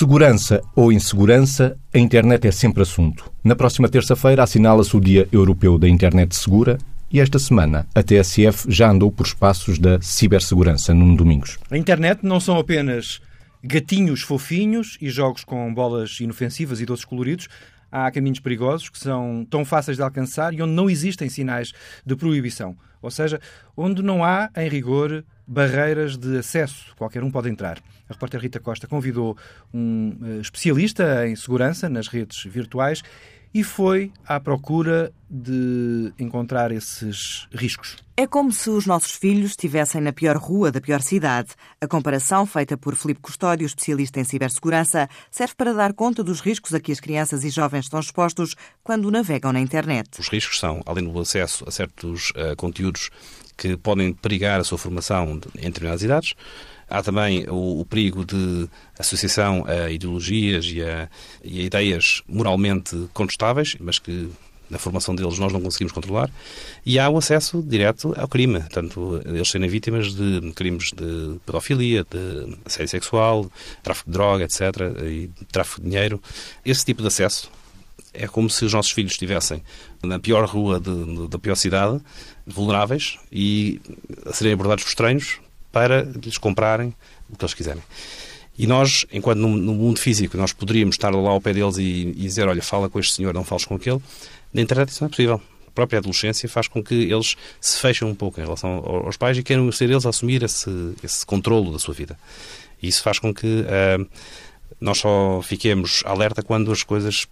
Segurança ou insegurança, a internet é sempre assunto. Na próxima terça-feira assinala-se o Dia Europeu da Internet Segura e esta semana a TSF já andou por espaços da cibersegurança, Nuno Domingos. A internet não são apenas gatinhos fofinhos e jogos com bolas inofensivas e doces coloridos. Há caminhos perigosos que são tão fáceis de alcançar e onde não existem sinais de proibição. Ou seja, onde não há, em rigor, barreiras de acesso. Qualquer um pode entrar. A repórter Rita Costa convidou um eh, especialista em segurança nas redes virtuais e foi à procura de encontrar esses riscos. É como se os nossos filhos estivessem na pior rua da pior cidade. A comparação, feita por Filipe Custódio, especialista em cibersegurança, serve para dar conta dos riscos a que as crianças e jovens estão expostos quando navegam na internet. Os riscos são, além do acesso a certos uh, conteúdos que podem perigar a sua formação em determinadas idades, Há também o, o, perigo de associação a ideologias e a, e a ideias moralmente contestáveis, mas que na formação deles nós não conseguimos controlar, e há o acesso direto ao crime, tanto eles serem vítimas de crimes de pedofilia, de assédio sexual, tráfico de droga, etc., e tráfico de dinheiro. Esse tipo de acesso é como se os nossos filhos estivessem na pior rua de, de, da pior cidade, vulneráveis, e serem abordados por estranhos para lhes comprarem o que eles quiserem. E nós, enquanto no, no mundo físico, nós poderíamos estar lá ao pé deles e, e, dizer, olha, fala com este senhor, não fales com aquele, na internet isso não é possível. A própria adolescência faz com que eles se fechem um pouco em relação aos pais e queiram ser eles a assumir esse, esse controlo da sua vida. E isso faz com que uh, nós só fiquemos alerta quando as coisas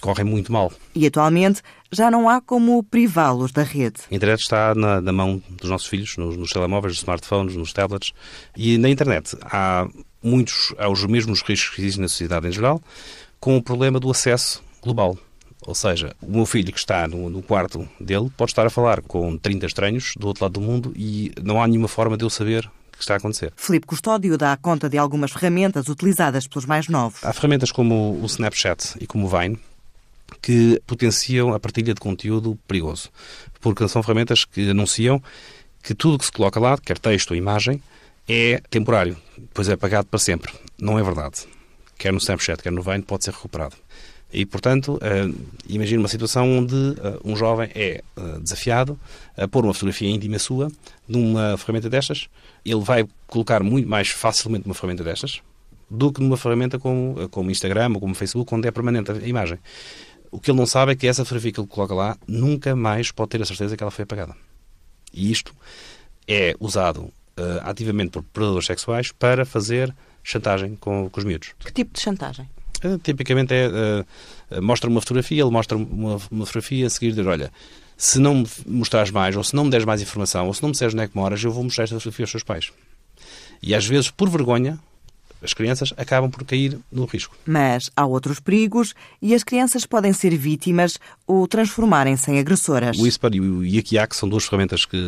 correm muito mal. E atualmente já não há como privá-los da rede. A internet está na, na mão dos nossos filhos, nos, nos, telemóveis, nos smartphones, nos tablets. E na internet há muitos, há os mesmos riscos que existem na sociedade em geral, com o problema do acesso global. Ou seja, o meu filho que está no, no, quarto dele pode estar a falar com 30 estranhos do outro lado do mundo e não há nenhuma forma de eu saber que está a acontecer. Filipe Custódio dá conta de algumas ferramentas utilizadas pelos mais novos. Há ferramentas como o Snapchat e como o Vine, que potenciam a partilha de conteúdo perigoso, porque são ferramentas que anunciam que tudo que se coloca lá, quer texto ou imagem, é temporário, depois é apagado para sempre. Não é verdade. Quer no Snapchat, quer no Vine, pode ser recuperado. E, portanto, uh, imagine uma situação onde uh, um jovem é uh, desafiado a pôr uma fotografia íntima sua numa ferramenta destas. Ele vai colocar muito mais facilmente uma ferramenta destas do que numa ferramenta como, como Instagram ou como Facebook, onde é permanente a imagem. O que ele não sabe é que essa fotografia que ele coloca lá nunca mais pode ter a certeza que ela foi apagada. E isto é usado uh, ativamente por predadores sexuais para fazer chantagem com, com os miúdos. Que tipo de chantagem? Uh, tipicamente é uh, mostra uma fotografia, ele mostra uma, uma fotografia a seguir diz, olha, se não me mostrares mais, ou se não me deres mais informação, ou se não me disseres onde é que moras, eu vou mostrar esta fotografia aos seus pais. E às vezes, por vergonha, as crianças acabam por cair no risco. Mas há outros perigos e as crianças podem ser vítimas ou transformarem-se em agressoras. O Whisper e o Yakiak são duas ferramentas que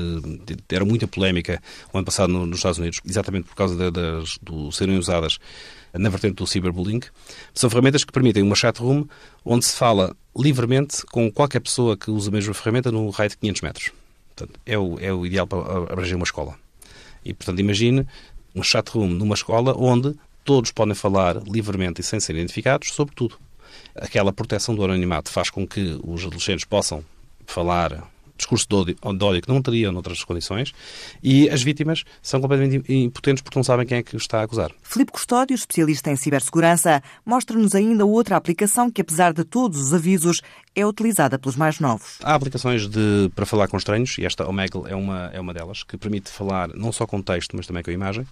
deram muita polémica o ano passado nos Estados Unidos, exatamente por causa de serem usadas na vertente do cyberbullying. São ferramentas que permitem uma chat room onde se fala livremente com qualquer pessoa que usa a mesma ferramenta no raio de 500 metros. Portanto, é, o, é o ideal para abranger uma escola. E, portanto, imagine um chat room numa escola onde todos podem falar livremente e sem ser identificados sobre tudo. Aquela proteção do anonimato faz com que os adolescentes possam falar discurso de ódio, de ódio que não teriam noutras condições e as vítimas são completamente impotentes porque não sabem quem é que está a acusar. Filipe Custódio, especialista em cibersegurança, mostra-nos ainda outra aplicação que, apesar de todos os avisos, é utilizada pelos mais novos. Há aplicações de, para falar com estranhos e esta Omegle é uma, é uma delas que permite falar não só com texto, mas também com imagem.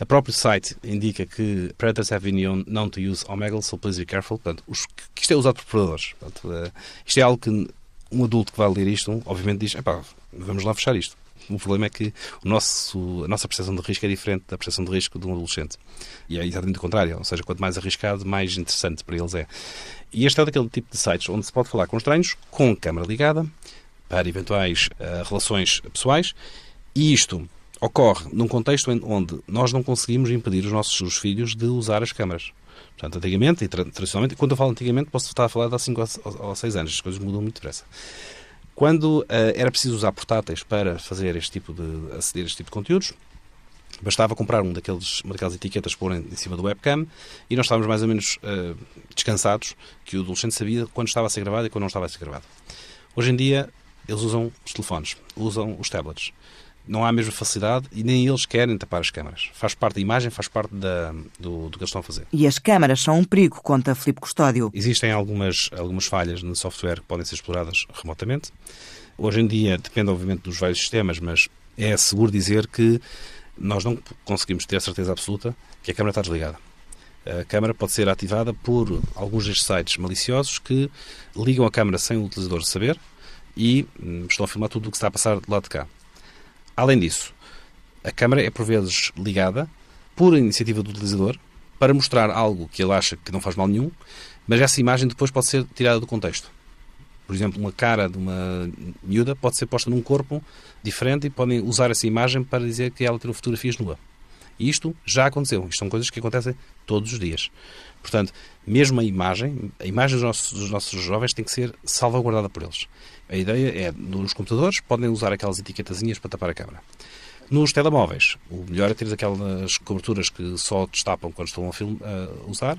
A próprio site indica que predators have been known to use Omegle, so please be careful. Portanto, os, que isto é usado por predadores. Portanto, uh, isto é algo que um adulto que vai ler isto, obviamente diz, epá, vamos lá fechar isto. O problema é que o nosso, a nossa percepção de risco é diferente da percepção de risco de um adolescente. E é exatamente o contrário. Ou seja, quanto mais arriscado, mais interessante para eles é. E este é daquele tipo de sites onde se pode falar com estranhos, com câmara ligada, para eventuais uh, relações pessoais. E isto ocorre num contexto onde nós não conseguimos impedir os nossos filhos de usar as câmaras. Portanto, antigamente e tradicionalmente, quando eu falo antigamente, posso estar a falar de há 5 ou 6 anos, as coisas mudam muito depressa. Quando uh, era preciso usar portáteis para fazer este tipo de aceder a este tipo de conteúdos, Bastava comprar um daqueles, uma daquelas etiquetas pôr em cima do webcam e nós estávamos mais ou menos uh, descansados que o adolescente sabia quando estava a ser gravado e quando não estava a ser gravado. Hoje em dia, eles usam os telefones, usam os tablets. Não há a mesma facilidade e nem eles querem tapar as câmaras. Faz parte da imagem, faz parte da, do, do que eles estão a fazer. E as câmaras são um perigo, conta Filipe Custódio. Existem algumas, algumas falhas no software que podem ser exploradas remotamente. Hoje em dia, depende obviamente dos vários sistemas, mas é seguro dizer que nós não conseguimos ter a certeza absoluta que a câmara está desligada. A câmara pode ser ativada por alguns destes sites maliciosos que ligam a câmara sem o utilizador saber e hum, estão a filmar tudo o que está a passar do lado de cá. Além disso, a câmara é por vezes ligada por iniciativa do utilizador para mostrar algo que ele acha que não faz mal nenhum, mas essa imagem depois pode ser tirada do contexto. Por exemplo, uma cara de uma miúda pode ser posta num corpo diferente e podem usar essa imagem para dizer que ela tirou fotografias nua. E isto já aconteceu. Isto são coisas que acontecem todos os dias. Portanto, mesmo a imagem, a imagem dos nossos, dos nossos jovens tem que ser salvaguardada por eles. A ideia é, nos computadores, podem usar aquelas etiquetazinhas para tapar a câmera. Nos telemóveis, o melhor é ter aquelas coberturas que só destapam quando estão a, film, a usar.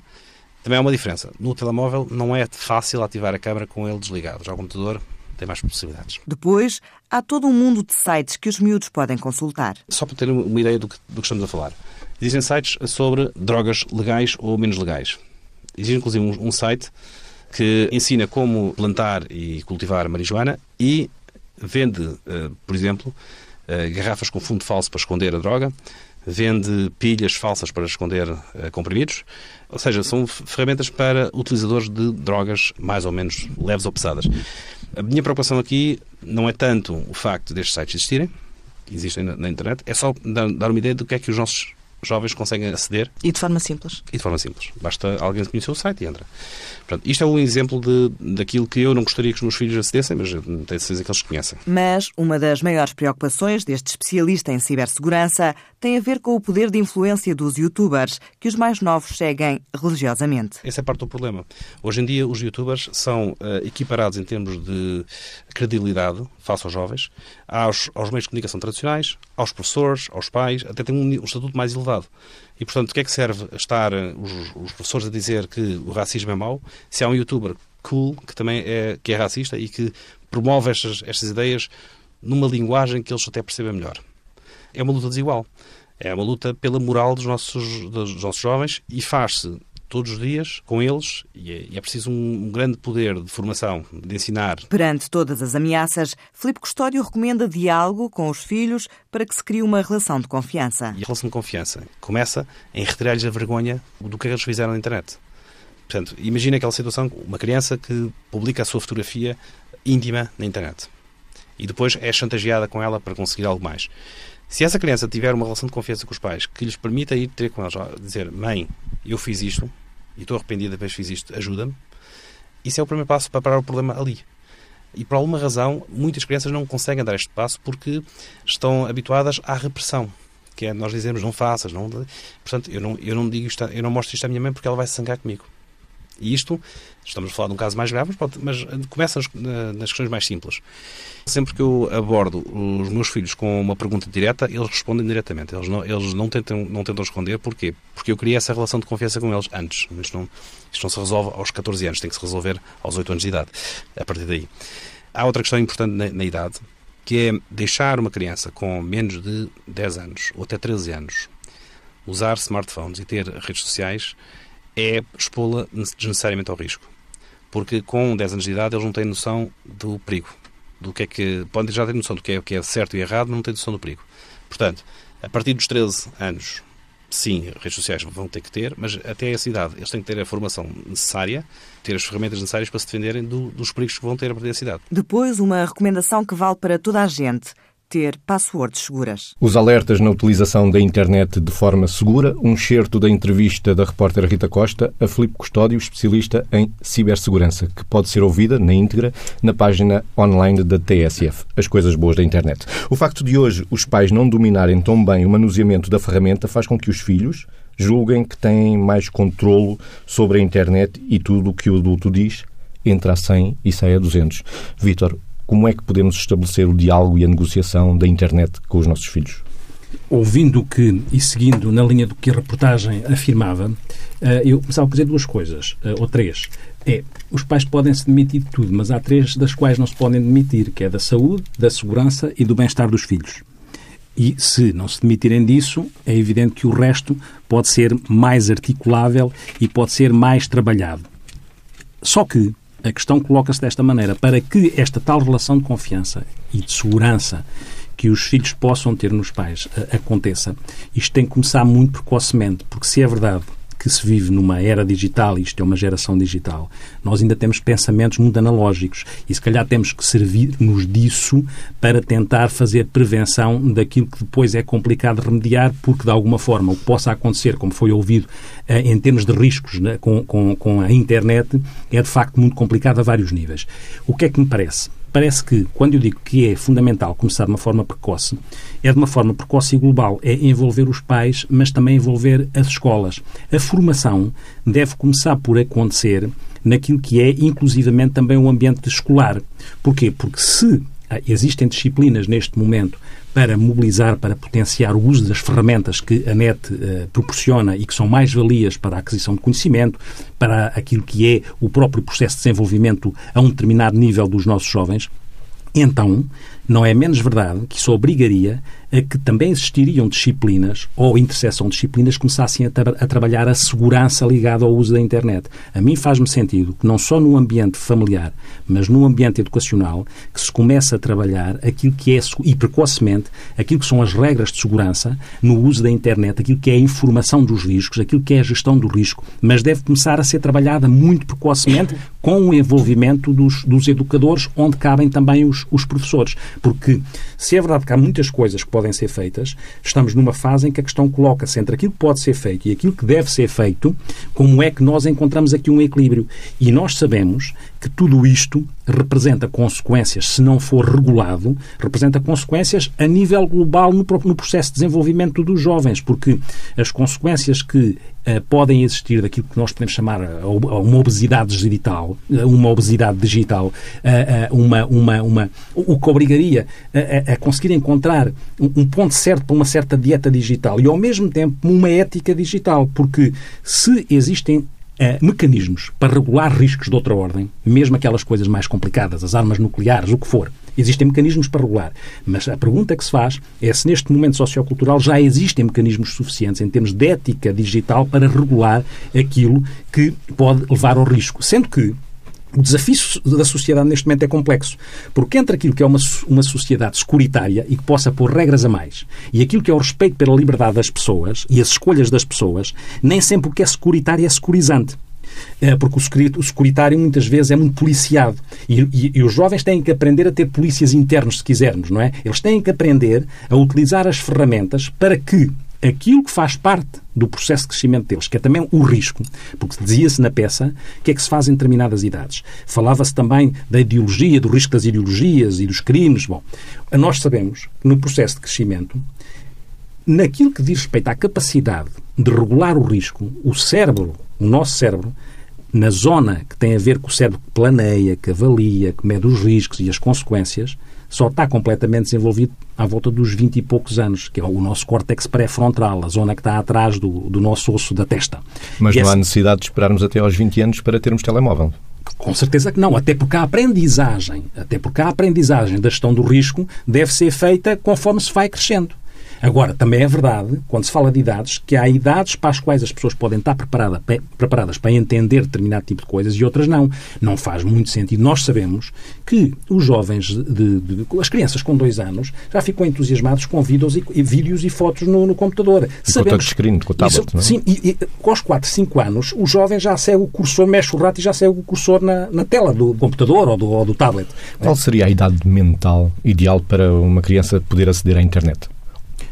Também há uma diferença. No telemóvel não é fácil ativar a câmera com ele desligado. Já o computador tem mais possibilidades. Depois, há todo um mundo de sites que os miúdos podem consultar. Só para ter uma ideia do que, do que estamos a falar. Existem sites sobre drogas legais ou menos legais. Existe inclusive um, site que ensina como plantar e cultivar marijuana e vende, uh, por exemplo, uh, garrafas com fundo falso para esconder a droga, vende pilhas falsas para esconder uh, comprimidos, ou seja, são ferramentas para utilizadores de drogas mais ou menos leves ou pesadas. A minha preocupação aqui não é tanto o facto destes sites existirem, existem na, internet, é só dar uma ideia do que é que os nossos jovens conseguem aceder. E de forma simples. E de forma simples. Basta alguém conhecer o site e entra. Portanto, isto é um exemplo de, daquilo que eu não gostaria que os meus filhos acedessem, mas tenho certeza que eles conhecem. Mas uma das maiores preocupações deste especialista em cibersegurança tem a ver com o poder de influência dos youtubers, que os mais novos seguem religiosamente. Essa é parte do problema. Hoje em dia, os youtubers são uh, equiparados em termos de credibilidade face aos jovens, aos, aos meios de comunicação tradicionais, aos professores, aos pais, até tem um, um estatuto mais elevado. E, portanto, o que é que serve estar eh, os, os, professores a dizer que o racismo é mau se há um youtuber cool que também é, que é racista e que promove estas, estas ideias numa linguagem que eles até percebem melhor? É uma luta desigual. É uma luta pela moral dos nossos, dos nossos jovens e faz-se todos os dias com eles e é, é preciso um, grande poder de formação, de ensinar. Perante todas as ameaças, Filipe Custódio recomenda diálogo com os filhos para que se crie uma relação de confiança. E a relação de confiança começa em retirar-lhes a vergonha do que eles fizeram na internet. Portanto, imagine aquela situação, uma criança que publica a sua fotografia íntima na internet e depois é chantageada com ela para conseguir algo mais. Se essa criança tiver uma relação de confiança com os pais que lhes permita ir ter com eles, dizer mãe, eu fiz isto e estou arrependido de vez fiz isto, ajuda-me, isso é o primeiro passo para parar o problema ali. E por alguma razão, muitas crianças não conseguem dar este passo porque estão habituadas à repressão. Que é nós dizemos não faças, não. Portanto, eu não, eu não digo isto, eu não mostro isto à minha mãe porque ela vai se sangar comigo. E isto, estamos a falar de um caso mais grave, mas, começa nas questões mais simples. Sempre que eu abordo os meus filhos com uma pergunta direta, eles respondem diretamente. Eles não, eles não, tentam, não tentam responder. Porquê? Porque eu criei essa relação de confiança com eles antes. Isto não, isto não se resolve aos 14 anos, tem que se resolver aos 8 anos de idade. A partir daí. Há outra questão importante na, na idade, que é deixar uma criança com menos de 10 anos ou até 13 anos usar smartphones e ter redes sociais é expô-la desnecessariamente ao risco. Porque com 10 anos de idade eles não têm noção do perigo. Do que é que. Podem já ter noção do que é, que é certo e errado, mas não têm noção do perigo. Portanto, a partir dos 13 anos, sim, redes sociais vão ter que ter, mas até essa idade eles têm que ter a formação necessária, ter as ferramentas necessárias para se defenderem do, dos perigos que vão ter a partir dessa idade. Depois, uma recomendação que vale para toda a gente ter passwords seguras. Os alertas na utilização da internet de forma segura, um excerto da entrevista da repórter Rita Costa a Filipe Custódio, especialista em cibersegurança, que pode ser ouvida na íntegra na página online da TSF, As Coisas Boas da Internet. O facto de hoje os pais não dominarem tão bem o manuseamento da ferramenta faz com que os filhos julguem que têm mais controlo sobre a internet e tudo o que o adulto diz entra a 100 e sai a 200. Vítor, como é que podemos estabelecer o diálogo e a negociação da internet com os nossos filhos? ouvindo que e seguindo na linha do que a reportagem afirmava, eh, eu começava a dizer duas coisas, eh, ou três. É, os pais podem se demitir de tudo, mas há três das quais não se podem demitir, que é da saúde, da segurança e do bem-estar dos filhos. E se não se demitirem disso, é evidente que o resto pode ser mais articulável e pode ser mais trabalhado. Só que a questão coloca-se desta maneira: para que esta tal relação de confiança e de segurança que os filhos possam ter nos pais aconteça, isto tem que começar muito precocemente, porque se é verdade que se vive numa era digital, isto é uma geração digital, nós ainda temos pensamentos muito analógicos e se calhar temos que servir-nos disso para tentar fazer prevenção daquilo que depois é complicado remediar, porque de alguma forma o que possa acontecer, como foi ouvido eh, em termos de riscos né, com, com, com a internet, é de facto muito complicado a vários níveis. O que é que me parece? Parece que, quando eu digo que é fundamental começar de uma forma precoce, é de uma forma precoce e global. É envolver os pais, mas também envolver as escolas. A formação deve começar por acontecer naquilo que é, inclusivamente, também o ambiente escolar. Porquê? Porque se ah, existem disciplinas neste momento para mobilizar, para potenciar o uso das ferramentas que a net uh, proporciona e que são mais valias para a aquisição de conhecimento, para aquilo que é o próprio processo de desenvolvimento a um determinado nível dos nossos jovens, então não é menos verdade que isso obrigaria a que também existiriam disciplinas ou interseção de disciplinas que começassem a, tra a, trabalhar a segurança ligada ao uso da internet. A mim faz-me sentido que não só no ambiente familiar, mas no ambiente educacional, que se comece a trabalhar aquilo que é, e precocemente, aquilo que são as regras de segurança no uso da internet, aquilo que é a informação dos riscos, aquilo que é a gestão do risco, mas deve começar a ser trabalhada muito precocemente com o envolvimento dos, dos educadores, onde cabem também os, os professores. Porque se é verdade que há muitas coisas que podem ser feitas, estamos numa fase em que a questão coloca-se entre aquilo que pode ser feito e aquilo que deve ser feito, como é que nós encontramos aqui um equilíbrio. E nós sabemos que tudo isto representa consequências, se não for regulado, representa consequências a nível global no, no processo de desenvolvimimento dos jovens, porque as consequências que uh, podem existir daquilo que nós podemos chamar uh, uma obesidade digital, uh, uma obesidade digital, uma, uma, uma, o que obrigaria a, a conseguir encontrar um ponto certo para uma certa dieta digital e, ao mesmo tempo, uma ética digital, porque se existem Uh, mecanismos para regular riscos de outra ordem, mesmo aquelas coisas mais complicadas, as armas nucleares, o que for. Existem mecanismos para regular. Mas a pergunta que se faz é se neste momento sociocultural já existem mecanismos suficientes em termos de ética digital para regular aquilo que pode levar ao risco. Sendo que o desafio da sociedade neste momento é complexo, porque entre aquilo que é uma, uma sociedade securitária e que possa pôr regras a mais e aquilo que é o respeito pela liberdade das pessoas e as escolhas das pessoas, nem sempre o que é securitário é securizante. É, porque o securitário muitas vezes é muito policiado. E, e, e, os jovens têm que aprender a ter polícias internos, se quisermos, não é? Eles têm que aprender a utilizar as ferramentas para que aquilo que faz parte do processo de crescimento deles, que é também o risco, porque dizia-se na peça que é que se faz em determinadas idades. Falava-se também da ideologia, do risco das ideologias e dos crimes. Bom, nós sabemos que no processo de crescimento, naquilo que diz respeito à capacidade de regular o risco, o cérebro, o nosso cérebro, na zona que tem a ver com o cérebro que planeia, que avalia, que mede os riscos e as consequências, só está completamente desenvolvido à volta dos 20 e poucos anos, que é o nosso córtex pré-frontal, a zona que está atrás do, do nosso osso da testa. Mas e não essa... há necessidade de esperarmos até aos 20 anos para termos telemóvel. Com certeza que não, até porque a aprendizagem, até porque a aprendizagem da gestão do risco deve ser feita conforme se vai crescendo. Agora, também é verdade, quando se fala de idades, que há idades para as quais as pessoas podem estar preparada, preparadas para entender determinado tipo de coisas e outras não. Não faz muito sentido. Nós sabemos que os jovens, de, de, as crianças com dois anos, já ficam entusiasmados com vídeos e, vídeos e fotos no, no computador. E Sabemos, com o screen, com o tablet, isso, não é? Sim, e, e, com os 4, 5 anos, o jovem já segue o cursor, mexe o rato e já segue o cursor na, na tela do computador ou do, ou do tablet. Qual seria a idade mental ideal para uma criança poder aceder à internet?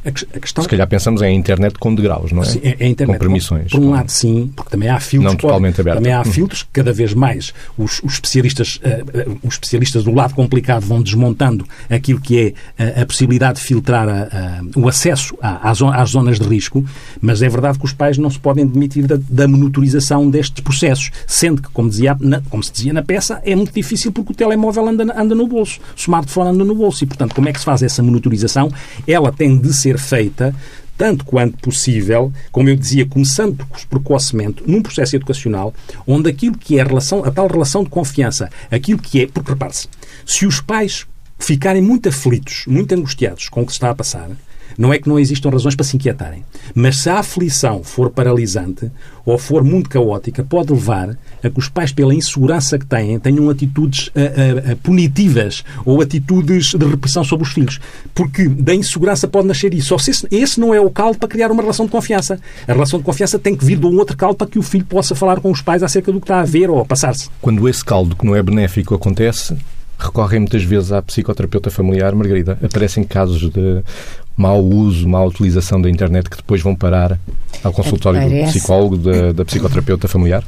A, questão... Se calhar pensamos em internet com degraus, não é? Sim, é, é internet. Com permissões. Por um lado, sim, porque também há filtros. Não totalmente aberto. Também há hum. filtros, cada vez mais os, os especialistas, uh, os especialistas do lado complicado vão desmontando aquilo que é a, a possibilidade de filtrar a, o acesso às, às zonas de risco, mas é verdade que os pais não se podem demitir da, da monitorização destes processos, sendo que, como, dizia, na, como se dizia na peça, é muito difícil porque o telemóvel anda, anda no bolso, o smartphone anda no bolso e, portanto, como é que se faz essa monitorização? Ela tem de ser ser feita tanto quanto possível, como eu dizia, começando precocemente, num processo educacional, onde aquilo que é a, relação, a tal relação de confiança, aquilo que é, porque repare-se, se os pais ficarem muito aflitos, muito angustiados com o que se está a passar, não é que não existam razões para se inquietarem. Mas se a aflição for paralisante ou for muito caótica, pode levar a que os pais, pela insegurança que têm, tenham atitudes a, a, a punitivas ou atitudes de repressão sobre os filhos. Porque da insegurança pode nascer isso. Só se esse, esse não é o caldo para criar uma relação de confiança. A relação de confiança tem que vir de um outro caldo para que o filho possa falar com os pais acerca do que está a ver ou a passar-se. Quando esse caldo que não é benéfico acontece, recorrem muitas vezes à psicoterapeuta familiar, Margarida. Aparecem casos de mau uso, má utilização da internet que depois vão parar ao consultório Aparece. do psicólogo, da, da psicoterapeuta familiar?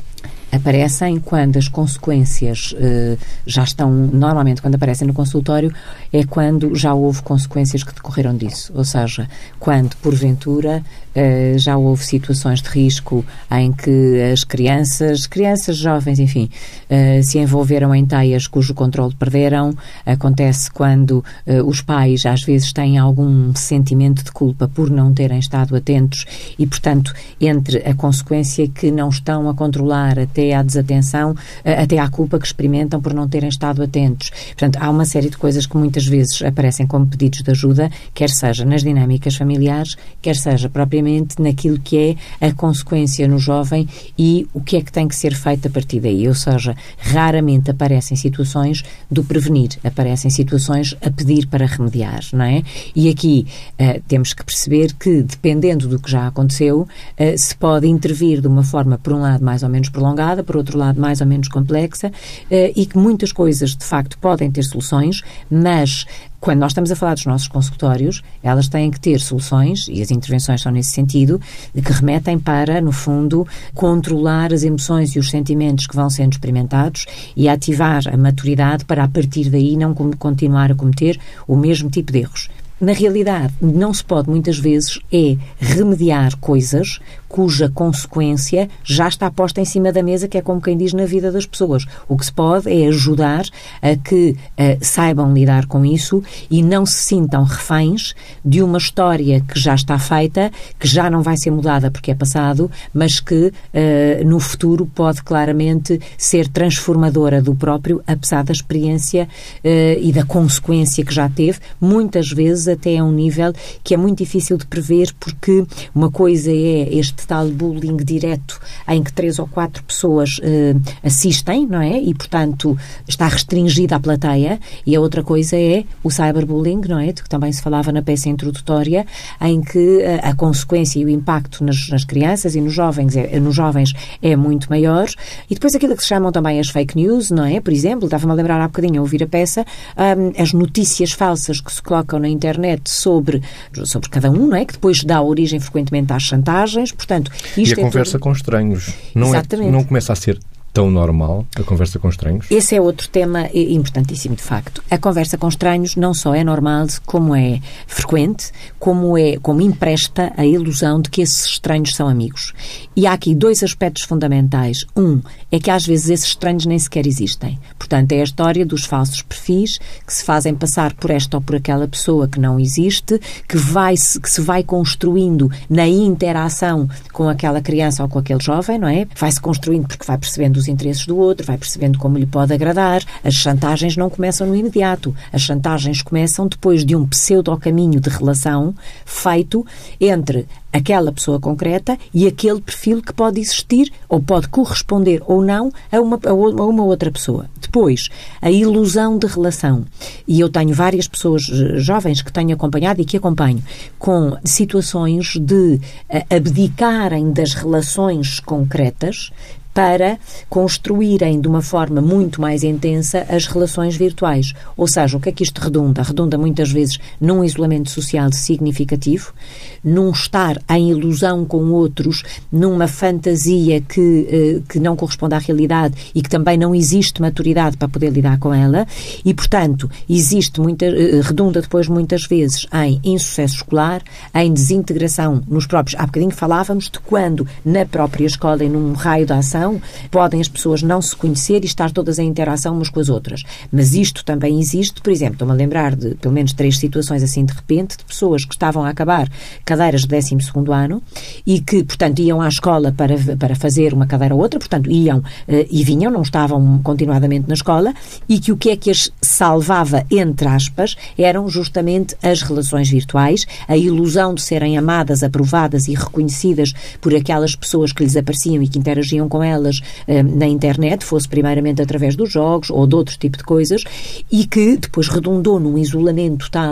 aparecem quando as consequências uh, já estão, normalmente quando aparecem no consultório, é quando já houve consequências que decorreram disso. Ou seja, quando, porventura, uh, já houve situações de risco em que as crianças, crianças jovens, enfim, uh, se envolveram em teias cujo controle perderam. Acontece quando os pais, às vezes, têm algum sentimento de culpa por não terem estado atentos e, portanto, entre a consequência que não estão a controlar até à desatenção, até à culpa que experimentam por não terem estado atentos. Portanto, há uma série de coisas que muitas vezes aparecem como pedidos de ajuda, quer seja nas dinâmicas familiares, quer seja propriamente naquilo que é a consequência no jovem e o que é que tem que ser feito a partir daí. Ou seja, raramente aparecem situações do prevenir, aparecem situações a pedir para remediar, não é? E aqui uh, temos que perceber que, dependendo do que já aconteceu, uh, se pode intervir de uma forma, por um lado, mais ou menos prolongada, por outro lado, mais ou menos complexa, eh, e que muitas coisas, de facto, podem ter soluções, mas quando nós estamos a falar dos nossos consultórios, elas têm que ter soluções, e as intervenções são nesse sentido, que remetem para, no fundo, controlar as emoções e os sentimentos que vão sendo experimentados e ativar a maturidade para, a partir daí, não continuar a cometer o mesmo tipo de erros. Na realidade, não se pode muitas vezes é remediar coisas cuja consequência já está posta em cima da mesa, que é como quem diz na vida das pessoas. O que se pode é ajudar a que uh, saibam lidar com isso e não se sintam reféns de uma história que já está feita, que já não vai ser mudada porque é passado, mas que uh, no futuro pode claramente ser transformadora do próprio, apesar da experiência uh, e da consequência que já teve, muitas vezes até a um nível que é muito difícil de prever, porque uma coisa é este tal bullying direto em que três ou quatro pessoas uh, assistem, não é? E, portanto, está restringida a plateia. E a outra coisa é o cyberbullying, não é? De que também se falava na peça introdutória, em que uh, a consequência e o impacto nas, nas crianças e nos jovens, é, nos jovens é muito maior. E depois aquilo que se chamam também as fake news, não é? Por exemplo, estava-me a lembrar há bocadinho a ouvir a peça, um, as notícias falsas que se colocam na internet sobre, sobre cada um, não é? Que depois dá origem frequentemente às chantagens. Portanto, isto e a é conversa todo... com estranhos. Não, é, não começa a ser tão normal a conversa com estranhos? Esse é outro tema importantíssimo, de facto. A conversa com estranhos não só é normal, como é frequente, como é como empresta a ilusão de que esses estranhos são amigos. E há aqui dois aspectos fundamentais. Um é que às vezes esses estranhos nem sequer existem. Portanto, é a história dos falsos perfis que se fazem passar por esta ou por aquela pessoa que não existe, que vai que se vai construindo na interação com aquela criança ou com aquele jovem, não é? Vai se construindo porque vai percebendo os os interesses do outro, vai percebendo como lhe pode agradar. As chantagens não começam no imediato. As chantagens começam depois de um pseudo-caminho de relação feito entre aquela pessoa concreta e aquele perfil que pode existir ou pode corresponder ou não a uma, a uma outra pessoa. Depois, a ilusão de relação. E eu tenho várias pessoas eh, jovens que tenho acompanhado e que acompanho com situações de eh, abdicarem das relações concretas para construírem de uma forma muito mais intensa as relações virtuais. Ou seja, o que é que isto redunda? Redunda muitas vezes num isolamento social significativo, num estar em ilusão com outros, numa fantasia que, eh, que não corresponde à realidade e que também não existe maturidade para poder lidar com ela e, portanto, existe muita, eh, redunda depois muitas vezes em insucesso escolar, em desintegração nos próprios. Há bocadinho falávamos de quando na própria escola e num raio de ação podem as pessoas não se conhecer e estar todas em interação umas com as outras. Mas isto também existe, por exemplo, estou-me a lembrar de pelo menos três situações assim de repente, de pessoas que estavam a acabar cadeiras de 12 ano e que, portanto, iam à escola para, para fazer uma cadeira ou outra, portanto, iam uh, e vinham, não estavam continuadamente na escola, e que o que é que as salvava, entre aspas, eram justamente as relações virtuais, a ilusão de serem amadas, aprovadas e reconhecidas por aquelas pessoas que lhes apareciam e que interagiam com elas uh, na internet, fosse primeiramente através dos jogos ou de outro tipo de coisas, e que depois redundou num isolamento tal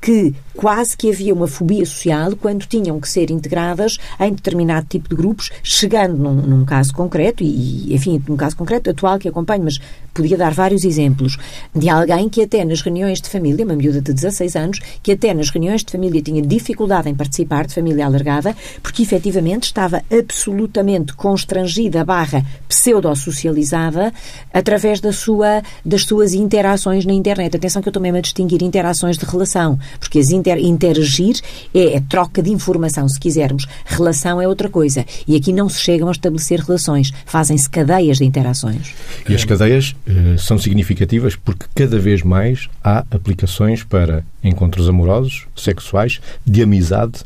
que quase que havia uma fobia social quando tinham que ser integradas em determinado tipo de grupos, chegando num, num caso concreto, e, enfim, num caso concreto atual que acompanho, mas podia dar vários exemplos, de alguém que até nas reuniões de família, uma miúda de 16 anos, que até nas reuniões de família tinha dificuldade em participar, de família alargada, porque efetivamente estava absolutamente constrangida barra pseudo-socializada através da sua, das suas interações na internet. Atenção que eu estou mesmo a distinguir interações de relação, porque as inter, interagir é, é troca de informação, se quisermos. Relação é outra coisa. E aqui não se chegam a estabelecer relações, fazem-se cadeias de interações. E as cadeias eh, são significativas porque cada vez mais há aplicações para encontros amorosos, sexuais, de amizade,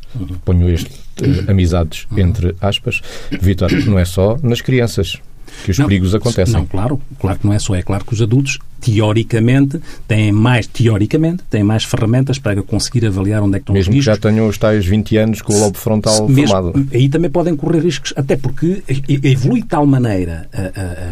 ponho este eh, amizades entre aspas. Vitor, não é só nas crianças que os não, perigos acontecem. Não, claro, claro que não é só. É claro que os adultos, teoricamente, têm mais, teoricamente, têm mais ferramentas para conseguir avaliar onde é que estão Mesmo os riscos. que já tenham os tais 20 anos com o lobo frontal Mesmo, formado. Aí também podem correr riscos, até porque evolui de tal maneira,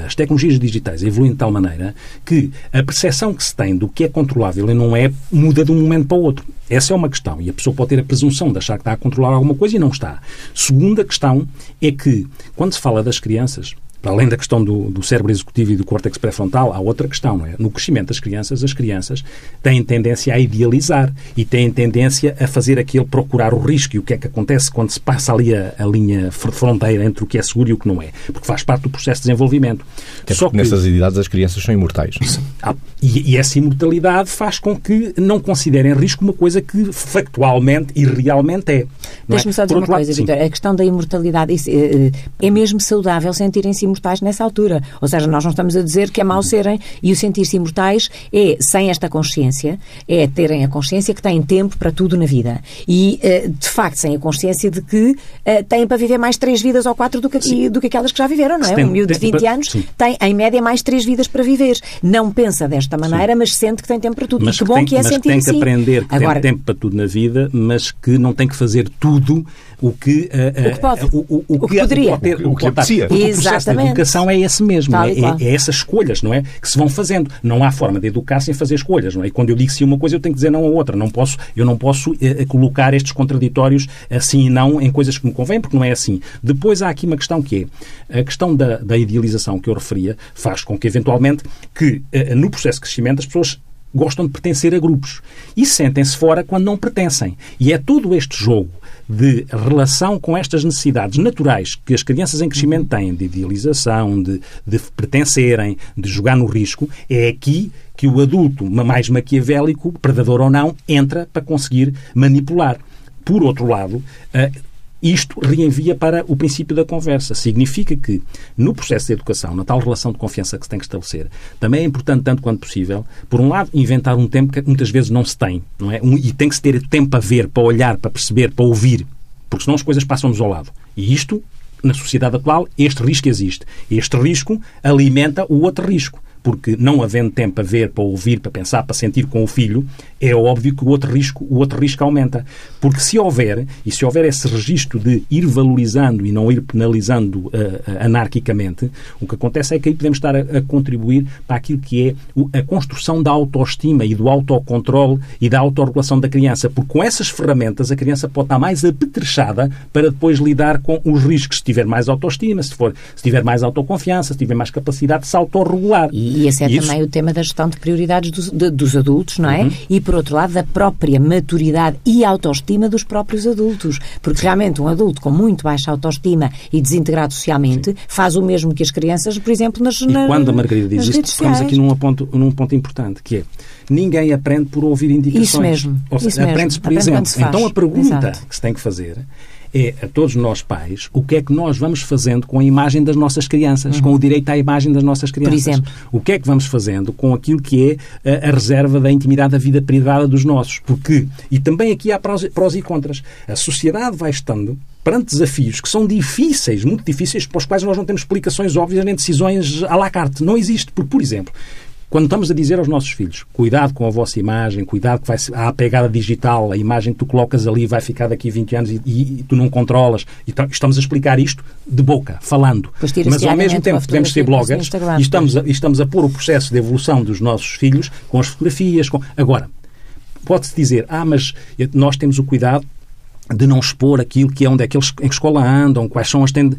as tecnologias digitais evoluem de tal maneira que a percepção que se tem do que é controlável e não é muda de um momento para o outro. Essa é uma questão. E a pessoa pode ter a presunção de achar que está a controlar alguma coisa e não está. Segunda questão é que, quando se fala das crianças, para além da questão do, do cérebro executivo e do córtex pré-frontal, há outra questão, não é? No crescimento das crianças, as crianças têm tendência a idealizar e têm tendência a fazer aquele procurar o risco e o que é que acontece quando se passa ali a, a linha fronteira entre o que é seguro e o que não é, porque faz parte do processo de desenvolvimento. Até Só que nessas idades as crianças são imortais. Ah, e, e, essa imortalidade faz com que não considerem risco uma coisa que factualmente e realmente é. Deixa-me é? só dizer Por uma coisa, Vitor. A questão da imortalidade isso, é, é mesmo saudável sentirem-se imortais nessa altura. Ou seja, nós não estamos a dizer que é mau serem e o sentir-se imortais é, sem esta consciência, é terem a consciência que têm tempo para tudo na vida. E, eh, de facto, sem a consciência de que eh, têm para viver mais três vidas ou quatro do que, do que aquelas que já viveram, não é? Tem, um miúdo de 20 tem, anos sim. tem, em média, mais três vidas para viver. Não pensa desta maneira, sim. mas sente que tem tempo para tudo. Mas e que bom tem, que é sentir tem que assim. aprender que Agora, tem tempo para tudo na vida, mas que não tem que fazer tudo o que, uh, o que pode, o, o, o, o que poderia. O que, o que, o que O processo de educação é esse mesmo. É, é, é, essas escolhas, não é? Que se vão fazendo. Não há forma de educar sem fazer escolhas, não é? E quando eu digo sim uma coisa, eu tenho que dizer não a outra. Não posso, eu não posso uh, colocar estes contraditórios assim e não em coisas que me convêm, porque não é assim. Depois há aqui uma questão que é a questão da, da idealização que eu referia faz com que, eventualmente, que uh, no processo de crescimento as pessoas gostam de pertencer a grupos e sentem-se fora quando não pertencem. E é todo este jogo de relação com estas necessidades naturais que as crianças em crescimento têm, de idealização, de, de pertencerem, de jogar no risco, é aqui que o adulto mais maquiavélico, predador ou não, entra para conseguir manipular. Por outro lado, isto reenvia para o princípio da conversa. Significa que, no processo de educação, na tal relação de confiança que se tem que estabelecer, também é importante, tanto quanto possível, por um lado, inventar um tempo que muitas vezes não se tem, não é? Um, e tem que se ter tempo para ver, para olhar, para perceber, para ouvir, porque senão as coisas passam-nos ao lado. E isto, na sociedade atual, este risco existe. Este risco alimenta o outro risco porque não havendo tempo para ver, para ouvir, para pensar, para sentir com o filho, é óbvio que o outro risco, o outro risco aumenta. Porque se houver, e se houver esse registro de ir valorizando e não ir penalizando uh, anarquicamente, o que acontece é que aí podemos estar a, a, contribuir para aquilo que é a construção da autoestima e do autocontrole e da autorregulação da criança. Porque com essas ferramentas a criança pode estar mais apetrechada para depois lidar com os riscos. Se tiver mais autoestima, se, for, se tiver mais autoconfiança, se tiver mais capacidade de se autorregular. E e esse é Isso. também o tema da gestão de prioridades dos, de, dos adultos, não é? Uhum. E, por outro lado, da própria maturidade e autoestima dos próprios adultos. Porque realmente um adulto com muito baixa autoestima e desintegrado socialmente Sim. faz o mesmo que as crianças, por exemplo, nas E na, quando a Margarida diz isto, estamos aqui num ponto, num ponto importante, que é ninguém aprende por ouvir indicações. Isso mesmo. Ou seja, aprende-se por aprende exemplo. Então a pergunta Exato. que se tem que fazer é a todos nós pais o que é que nós vamos fazendo com a imagem das nossas crianças, uhum. com o direito à imagem das nossas crianças. Por exemplo. O que é que vamos fazendo com aquilo que é a, a reserva da intimidade da vida privada dos nossos. Porque, e também aqui há prós, prós e contras, a sociedade vai estando perante desafios que são difíceis, muito difíceis, para os quais nós não temos explicações óbvias nem decisões à la carte. Não existe. Porque, por exemplo, quando estamos a dizer aos nossos filhos, cuidado com a vossa imagem, cuidado que vai há a pegada digital, a imagem que tu colocas ali vai ficar daqui a 20 anos e, e, e tu não controlas. E estamos a explicar isto de boca, falando. Mas ao mesmo tempo podemos ser bloggers e estamos, a, e estamos a pôr o processo de evolução dos nossos filhos com as fotografias. Com... Agora, pode-se dizer, ah, mas nós temos o cuidado de não expor aquilo que é onde é que eles em que escola andam, quais são as de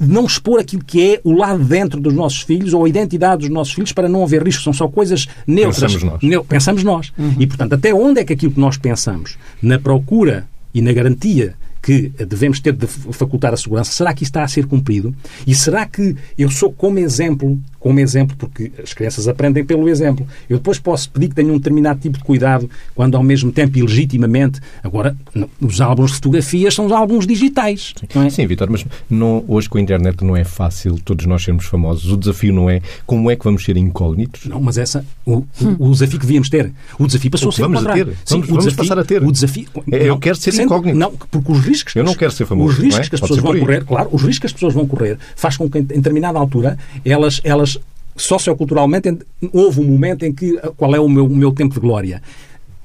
não expor aquilo que é o lado dentro dos nossos filhos ou a identidade dos nossos filhos para não haver risco. São só coisas neutras. Pensamos nós. pensamos nós. Uhum. E, portanto, até onde é que aquilo que nós pensamos na procura e na garantia que devemos ter de facultar a segurança, será que isso está a ser cumprido? E será que eu sou como exemplo, como exemplo, porque as crianças aprendem pelo exemplo, eu depois posso pedir que tenham um determinado tipo de cuidado quando ao mesmo tempo e legitimamente, agora, os álbuns de fotografias são os álbuns digitais. Sim, é? Sim Vitor, mas não, hoje com a internet não é fácil todos nós sermos famosos. O desafio não é como é que vamos ser incógnitos. Não, mas essa, o, o, o desafio que devíamos ter, o desafio passou a ser vamos a ter. Sim, vamos, o desafio, passar a ter. O desafio, é, eu quero ser incógnito. Não, porque os riscos. Eu não quero ser famoso. Os riscos é? que as pessoas vão correr, claro, os riscos que as pessoas vão correr faz com que em determinada altura elas, elas socioculturalmente houve um momento em que qual é o meu, o meu tempo de glória?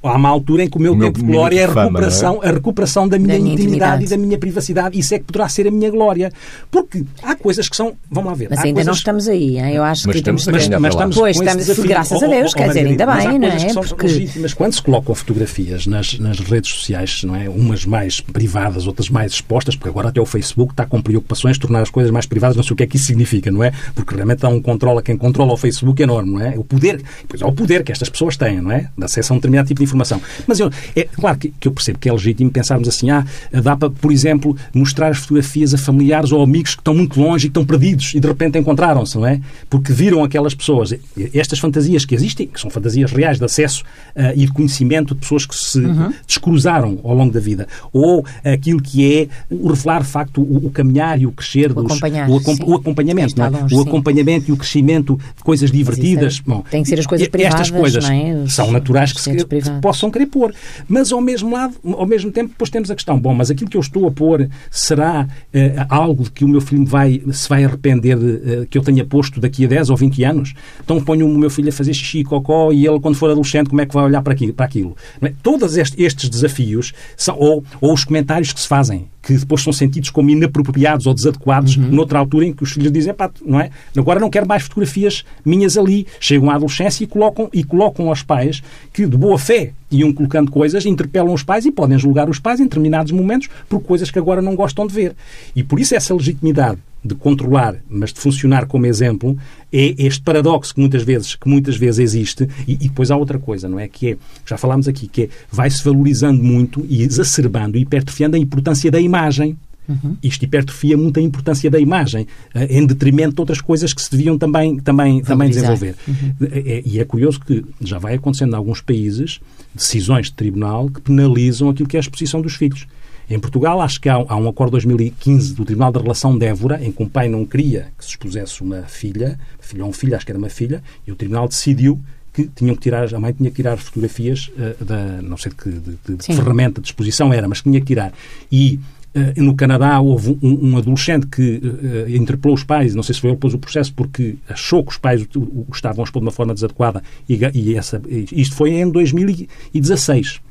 Há uma altura em que o meu, o tempo de glória é a recuperação, é? a recuperação da minha, da minha intimidade, intimidade, e da minha privacidade. Isso é que poderá ser a minha glória. Porque há coisas que são. Vamos lá ver. Mas ainda coisas... não estamos aí, hein? eu acho mas que estamos, temos mas, mas estamos Pois, estamos, desafio, graças a Deus, oh, quer dizer, ainda bem, não é? Porque... legítimas. Quando se colocam fotografias nas, nas redes sociais, não é? Umas mais privadas, outras mais expostas, porque agora até o Facebook está com preocupações de tornar as coisas mais privadas, não sei o que é que isso significa, não é? Porque realmente há um controle a quem controla o Facebook enorme, não é? O poder, pois é o poder que estas pessoas têm, não é? De acesso a um determinado tipo de informação. Mas eu, é claro que, que, eu percebo que é legítimo pensarmos assim, ah, dá para, por exemplo, mostrar as fotografias a familiares ou amigos que estão muito longe e que estão perdidos e de repente encontraram-se, não é? Porque viram aquelas pessoas. Estas fantasias que existem, que são fantasias reais de acesso uh, e de conhecimento de pessoas que se uhum. descruzaram ao longo da vida. Ou aquilo que é o revelar, de facto, o, o caminhar e o crescer o dos... O, acom o acompanhamento, não é? Longe, o acompanhamento sim. e o crescimento de coisas divertidas. É, Bom, tem que ser as coisas privadas, Estas coisas é? Os, são naturais que, se, que possam querer pôr. Mas ao mesmo lado, ao mesmo tempo, depois temos a questão, bom, mas aquilo que eu estou a pôr será uh, algo que o meu filho vai, se vai arrepender de, uh, que eu tenha posto daqui a 10 ou 20 anos? Então ponho o meu filho a fazer xixi e cocó e ele, quando for adolescente, como é que vai olhar para aquilo? Para aquilo? É? Todos estes desafios, são, ou, ou os comentários que se fazem que depois são sentidos como inapropriados ou desadequados uhum. noutra altura em que os filhos dizem, pá, não é? Agora não quero mais fotografias minhas ali. Chegam à adolescência e colocam, e colocam aos pais que, de boa fé, iam colocando coisas, interpelam os pais e podem julgar os pais em determinados momentos por coisas que agora não gostam de ver. E por isso essa legitimidade de controlar, mas de funcionar como exemplo, é este paradoxo que muitas vezes, que muitas vezes existe. E, e depois há outra coisa, não é? Que é, já falámos aqui, que é, vai-se valorizando muito e exacerbando e hipertrofiando a importância da imagem. Uhum. Isto hipertrofia muito a importância da imagem, eh, em detrimento de outras coisas que se deviam também, também, também desenvolver. Uhum. É, é, e é curioso que já vai acontecendo em alguns países decisões de tribunal que penalizam aquilo que é a exposição dos filhos. Em Portugal, acho que há, há um acordo de 2015 do Tribunal da Relação de Évora, em que um pai não queria que se expusesse uma filha, filha ou um filho, acho que era uma filha, e o Tribunal decidiu que tinham que tirar, a mãe tinha que tirar fotografias uh, da, não sei de que de, de ferramenta de exposição era, mas tinha que tirar. E uh, no Canadá houve um, um adolescente que uh, interpelou os pais, não sei se foi ele que pôs o processo, porque achou que os pais o, o, o estavam a expor de uma forma desadequada, e, e essa, isto foi em 2016.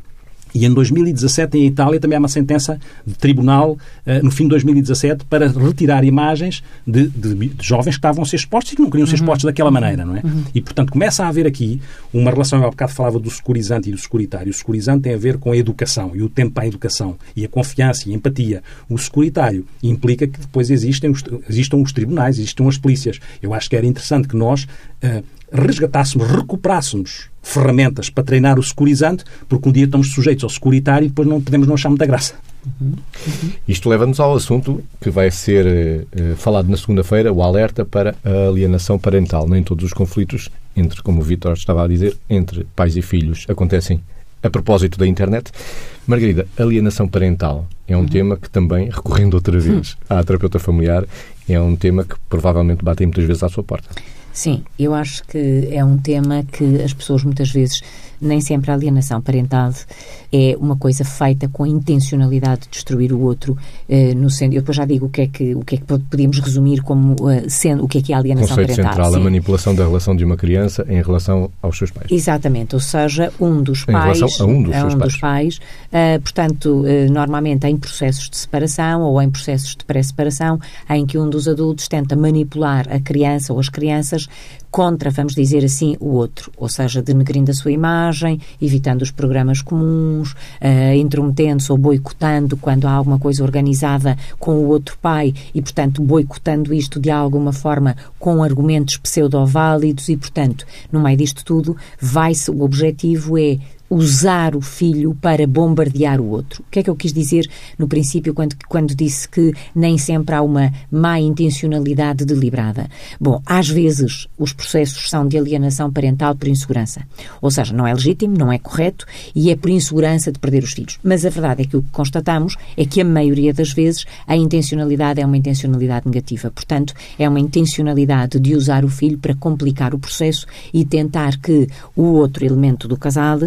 E em 2017, em Itália, também há uma sentença de tribunal, uh, no fim de 2017, para retirar imagens de, de, de, jovens que estavam a ser expostos e que não queriam ser uhum. expostos daquela maneira, não é? Uhum. E, portanto, começa a haver aqui uma relação, eu há bocado falava do securizante e do securitário. O securizante tem a ver com a educação e o tempo para a educação e a confiança e a empatia. O securitário implica que depois existem os, existam os tribunais, existam as polícias. Eu acho que era interessante que nós uh, resgatássemos, recuperássemos ferramentas para treinar o securizante, porque um dia estamos sujeitos ao securitário e depois não podemos não achar muita graça. Uhum. Uhum. Isto leva-nos ao assunto que vai ser uh, falado na segunda-feira, o alerta para a alienação parental. Nem todos os conflitos entre, como o Vítor estava a dizer, entre pais e filhos acontecem A propósito da internet, Margarida, alienação parental é um uhum. tema que também, recorrendo outra vez uhum. à terapeuta familiar, é um tema que provavelmente bate muitas vezes à sua porta. Sim, eu acho que é um tema que as pessoas muitas vezes nem sempre a alienação parental é uma coisa feita com a intencionalidade de destruir o outro. Uh, no sentido, eu depois já digo o que é que, o que, é que podíamos resumir como uh, sendo o que é que é a alienação Conceito parental. central, Sim. a manipulação da relação de uma criança em relação aos seus pais. Exatamente, ou seja, um dos em pais... Em relação a um dos, a um dos pais. Uh, portanto, normalmente em processos de separação ou em processos de pré-separação, em que um dos adultos tenta manipular a criança ou as crianças contra, vamos dizer assim, o outro, ou seja, denegrindo a sua imagem, evitando os programas comuns, uh, intrometendo-se ou boicotando quando há alguma coisa organizada com o outro pai e, portanto, boicotando isto de alguma forma com argumentos pseudo-válidos e, portanto, no meio disto tudo, vai-se, o objetivo é usar o filho para bombardear o outro. O que é que eu quis dizer no princípio quando, quando disse que nem sempre há uma má intencionalidade deliberada? Bom, às vezes os processos são de alienação parental por insegurança. Ou seja, não é legítimo, não é correto e é por insegurança de perder os filhos. Mas a verdade é que o que constatamos é que a maioria das vezes a intencionalidade é uma intencionalidade negativa. Portanto, é uma intencionalidade de usar o filho para complicar o processo e tentar que o outro elemento do casal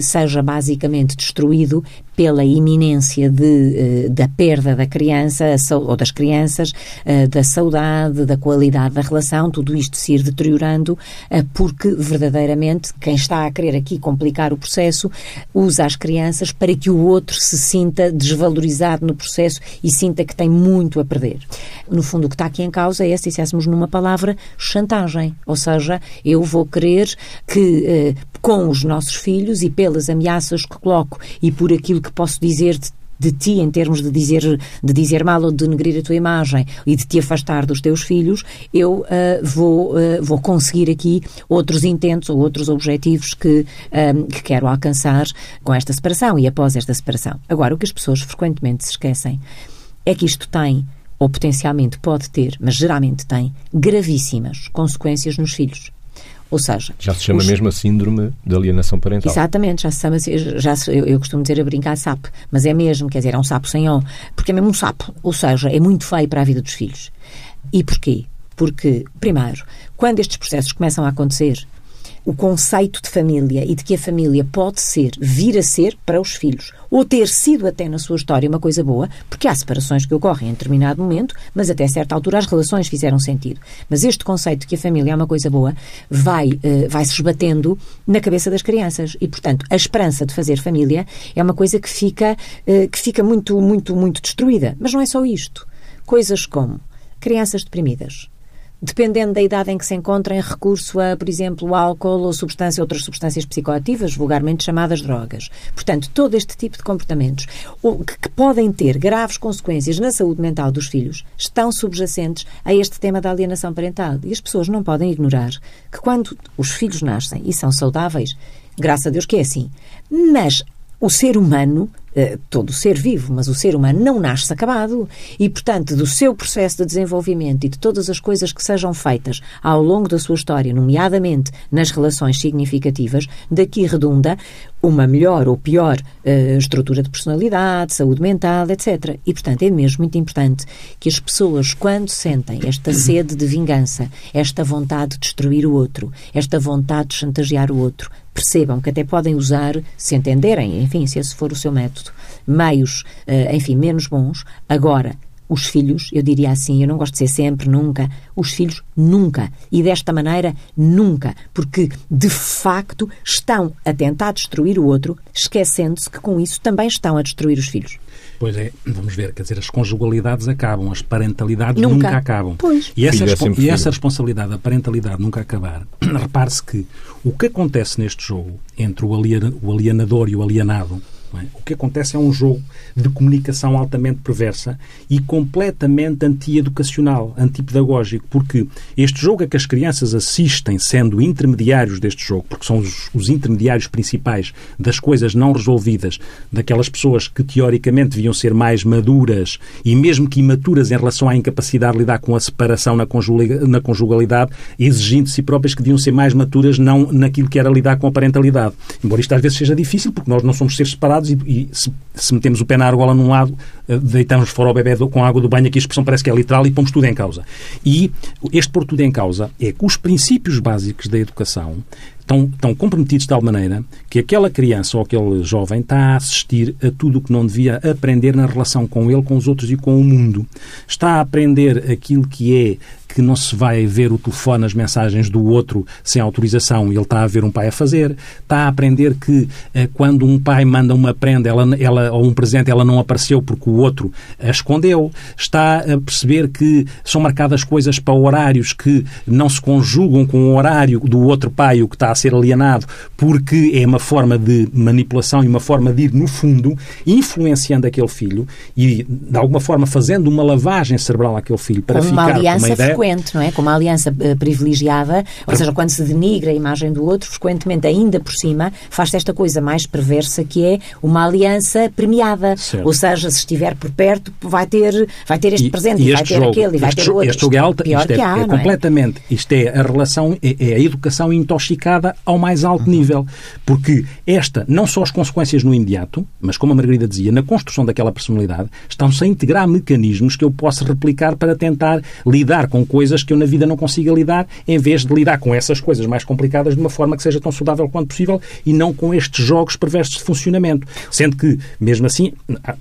seja basicamente destruído pela iminência de, uh, da perda da criança ou das crianças, uh, da saudade, da qualidade da relação, tudo isto se ir deteriorando, porque verdadeiramente quem está a querer aqui complicar o processo usa as crianças para que o outro se sinta desvalorizado no processo e sinta que tem muito a perder. No fundo, o que está aqui em causa é, se dissessemos numa palavra, chantagem. Ou seja, eu vou querer que, com os nossos filhos e pelas ameaças que coloco e por aquilo que posso dizer de de ti em termos de dizer, de dizer mal ou de denegrir a tua imagem e de te afastar dos teus filhos, eu uh, vou, uh, vou conseguir aqui outros intentos ou outros objetivos que, um, que quero alcançar com esta separação e após esta separação. Agora, o que as pessoas frequentemente se esquecem é que isto tem ou potencialmente pode ter, mas geralmente tem, gravíssimas consequências nos filhos. Ou seja... Já se chama os... mesmo a síndrome de alienação parental. Exatamente, já se chama, já se, eu, eu, costumo dizer a brincar sapo, mas é mesmo, quer dizer, é um sapo sem ó, porque é mesmo um sapo. Ou seja, é muito feio para a vida dos filhos. E porquê? Porque, primeiro, quando estes processos começam a acontecer, o conceito de família e de que a família pode ser, vir a ser para os filhos, ou ter sido até na sua história uma coisa boa, porque há separações que ocorrem em determinado momento, mas até certa altura as relações fizeram sentido. Mas este conceito de que a família é uma coisa boa vai, uh, vai se esbatendo na cabeça das crianças e, portanto, a esperança de fazer família é uma coisa que fica, uh, que fica muito, muito, muito destruída. Mas não é só isto. Coisas como crianças deprimidas, dependendo da idade em que se encontra, em recurso a, por exemplo, álcool ou substância, outras substâncias psicoativas, vulgarmente chamadas drogas. Portanto, todo este tipo de comportamentos que, podem ter graves consequências na saúde mental dos filhos estão subjacentes a este tema da alienação parental. E as pessoas não podem ignorar que quando os filhos nascem e são saudáveis, graças a Deus que é assim, mas o ser humano, todo ser vivo, mas o ser humano não nasce acabado. E, portanto, do seu processo de desenvolvimento e de todas as coisas que sejam feitas ao longo da sua história, nomeadamente nas relações significativas, daqui redunda uma melhor ou pior uh, estrutura de personalidade, saúde mental, etc. E, portanto, é mesmo muito importante que as pessoas, quando sentem esta sede de vingança, esta vontade de destruir o outro, esta vontade de chantagear o outro, percebam que até podem usar, se entenderem, enfim, se esse for o seu método, meios, uh, enfim, menos bons. Agora, os filhos, eu diria assim, eu não gosto de ser sempre, nunca, os filhos nunca. E desta maneira, nunca. Porque, de facto, estão a tentar destruir o outro, esquecendo-se que com isso também estão a destruir os filhos. Pois é, vamos ver, quer dizer, as conjugalidades acabam, as parentalidades nunca, nunca acabam. Pois. E essa, é e essa responsabilidade da parentalidade nunca acabar, repare-se que o que acontece neste jogo entre o alienador e o alienado É? O que acontece é um jogo de comunicação altamente perversa e completamente anti-educacional, antipedagógico, porque este jogo a que as crianças assistem sendo intermediários deste jogo, porque são os, os intermediários principais das coisas não resolvidas, daquelas pessoas que teoricamente deviam ser mais maduras e mesmo que imaturas em relação à incapacidade de lidar com a separação na, na conjugalidade, exigindo de si próprias que deviam ser mais maturas não naquilo que era lidar com a parentalidade. Embora isto às vezes seja difícil, porque nós não somos seres separados e, e se, se, metemos o pé na argola num lado, eh, deitamos fora o bebê com a água do banho, aqui a expressão parece que é literal e pomos tudo em causa. E este pôr tudo em causa é que os princípios básicos da educação estão, estão comprometidos de tal maneira que aquela criança ou aquele jovem está a assistir a tudo o que não devia aprender na relação com ele, com os outros e com o mundo. Está a aprender aquilo que é que não se vai ver o telefone, as mensagens do outro sem autorização e ele está a ver um pai a fazer. Está a aprender que eh, quando um pai manda uma prenda ela, ela, ou um presente, ela não apareceu porque o outro a escondeu. Está a perceber que são marcadas coisas para horários que não se conjugam com o horário do outro pai, o que está a ser alienado, porque é uma forma de manipulação e uma forma de ir, no fundo, influenciando aquele filho e, de alguma forma, fazendo uma lavagem cerebral àquele filho para ficar com uma ideia frequente, não é? Com uma aliança uh, privilegiada, ou seja, quando se denigra a imagem do outro, frequentemente, ainda por cima, faz-se esta coisa mais perversa que é uma aliança premiada. Certo. Ou seja, se estiver por perto, vai ter, vai ter este e, presente, e vai ter jogo, aquele, e vai ter outro. Este jogo é alta, Pior isto é, que há, é completamente, isto é a relação, é, é, a educação intoxicada ao mais alto uhum. nível. Porque esta, não só as consequências no imediato, mas como a Margarida dizia, na construção daquela personalidade, estão-se a integrar mecanismos que eu posso replicar para tentar lidar com coisas que eu na vida não consiga lidar, em vez de lidar com essas coisas mais complicadas de uma forma que seja tão saudável quanto possível e não com estes jogos perversos de funcionamento. Sendo que, mesmo assim,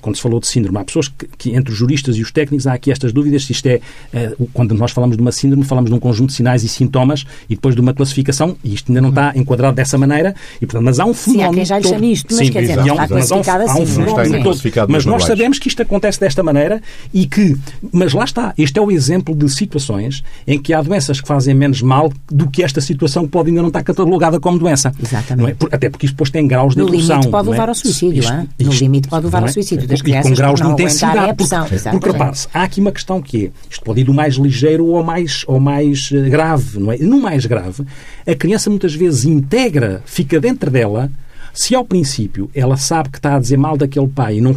quando se falou de síndrome, há pessoas que, que entre os juristas e os técnicos há aqui estas dúvidas se isto é, uh, quando nós falamos de uma síndrome, falamos de um conjunto de sinais e sintomas e depois de uma classificação, e isto ainda não está enquadrado dessa maneira, e, portanto, mas há um fenómeno. Sim, há quem já lhe chame isto, mas sim, quer dizer, não está classificado há um, assim. Há um fenómeno todo. Mas nós sabemos que isto acontece desta maneira e que, mas lá está, este é o exemplo de situações em que há doenças que fazem menos mal do que esta situação que pode ainda não estar catalogada como doença. Exatamente. É? Até porque isto depois tem graus de no evolução. No limite pode é? levar ao suicídio, isto, isto, no limite pode levar ao é? suicídio das e com graus de intensidade. Pressão, porque, porque repare-se, há aqui uma questão que é, isto pode ir do mais ligeiro ao mais, ao mais eh, grave, não é? No mais grave, a criança muitas vezes integra, fica dentro dela, se ao princípio ela sabe que está a dizer mal daquele pai e não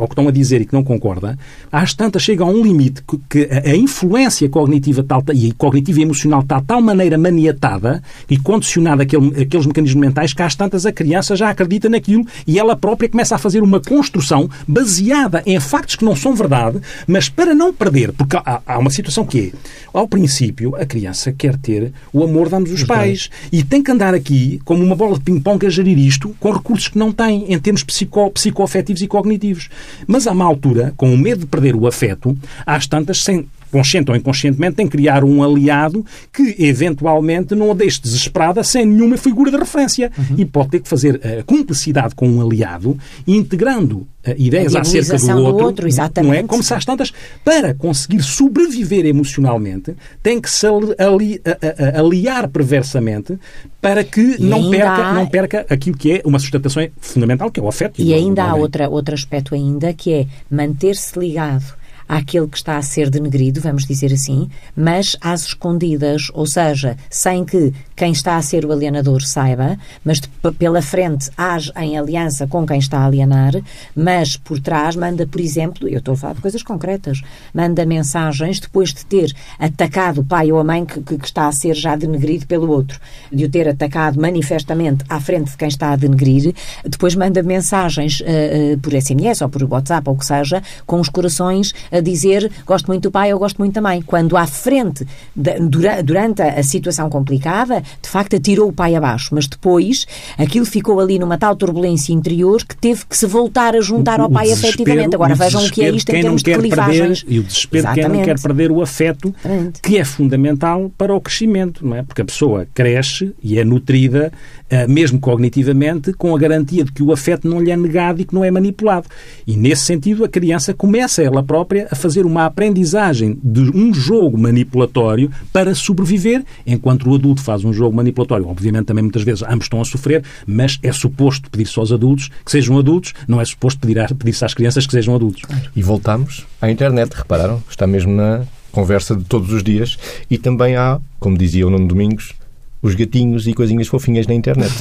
ou que estão a dizer e que não concorda, às tantas chega a um limite que, que a influência cognitiva tal, e cognitiva e emocional está de tal maneira maniatada e condicionada àquele, àqueles mecanismos mentais que às tantas a criança já acredita naquilo e ela própria começa a fazer uma construção baseada em factos que não são verdade, mas para não perder, porque há, há uma situação que é, ao princípio, a criança quer ter o amor de ambos os pais e tem que andar aqui como uma bola de ping-pong a gerir isto com recursos que não tem em termos psico, psicoafetivos e cognitivos. Mas há uma altura, com o medo de perder o afeto, às tantas, sem, consciente ou inconscientemente, tem que criar um aliado que, eventualmente, não a deixe desesperada sem nenhuma figura de referência. Uhum. E pode ter que fazer a cumplicidade com um aliado, integrando uh, ideias acerca do outro, do outro não é? Como se às tantas, para conseguir sobreviver emocionalmente, tem que se ali, a, a, aliar perversamente para que não perca, há... não perca aquilo que é uma sustentação fundamental, que é o afeto. E, e ainda há outra, outro aspecto ainda, que é manter-se ligado àquele que está a ser denegrido, vamos dizer assim, mas às escondidas, ou seja, sem que quem está a ser o alienador saiba, mas de, pela frente age em aliança com quem está a alienar, mas por trás manda, por exemplo, eu estou a falar de coisas concretas, manda mensagens depois de ter atacado o pai ou a mãe que, que está a ser já denegrido pelo outro, de o ter atacado manifestamente à frente de quem está a denegrir, depois manda mensagens uh, uh, por SMS ou por WhatsApp ou o que seja, com os corações uh, dizer gosto muito do pai ou gosto muito da mãe. Quando à frente, durante a situação complicada, de facto atirou o pai abaixo, mas depois aquilo ficou ali numa tal turbulência interior que teve que se voltar a juntar o, ao pai afetivamente. Agora vejam o que é isto em termos de clivagens. Perder, e o desespero de quem não quer perder o afeto, que é fundamental para o crescimento, não é? Porque a pessoa cresce e é nutrida, eh, mesmo cognitivamente, com a garantia de que o afeto não lhe é negado e que não é manipulado. E nesse sentido, a criança começa ela própria a fazer uma aprendizagem de um jogo manipulatório para sobreviver, enquanto o adulto faz um jogo manipulatório. Obviamente, também muitas vezes ambos estão a sofrer, mas é suposto pedir-se aos adultos que sejam adultos, não é suposto pedir-se pedir às crianças que sejam adultos. E voltamos à internet, repararam? Está mesmo na conversa de todos os dias e também há, como dizia o Nuno Domingos, os gatinhos e coisinhas fofinhas na internet.